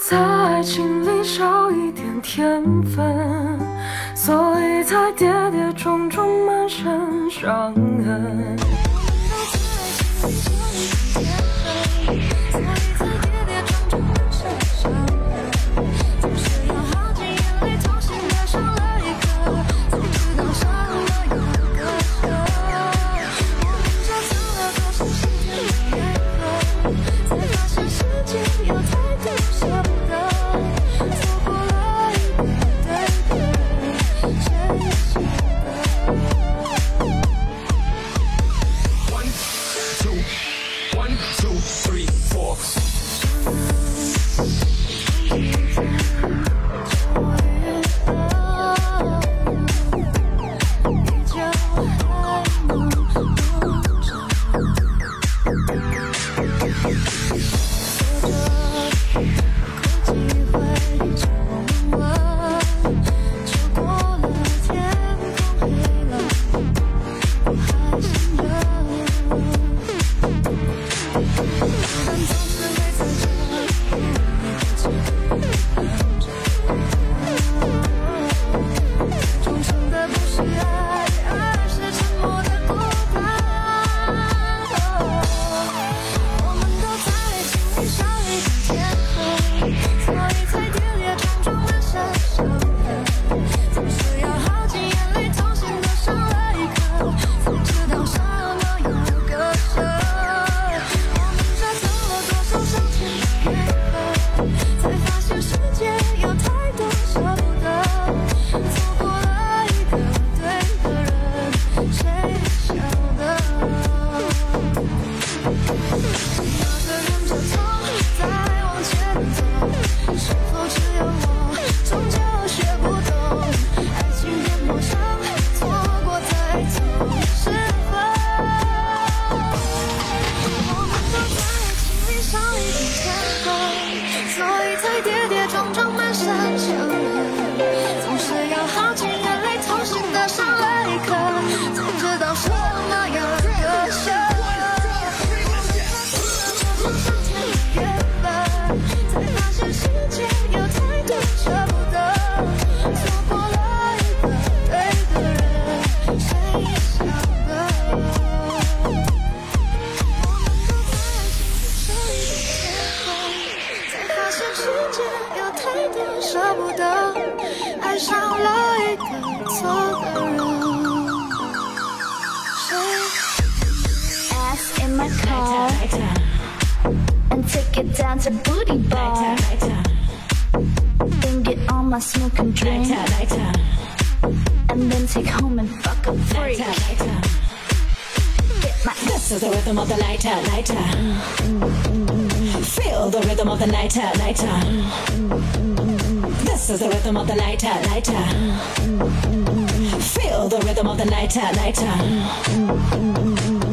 在爱情里少一点天分，所以才跌跌撞撞满身伤痕。One, two, 那个人就从你再往前走，是否只有我？这世界有太多舍不得，爱上了一个错的人。the rhythm of the night, uh, nighter. Uh. This is the rhythm of the night, uh, lighter. Feel the rhythm of the night, lighter.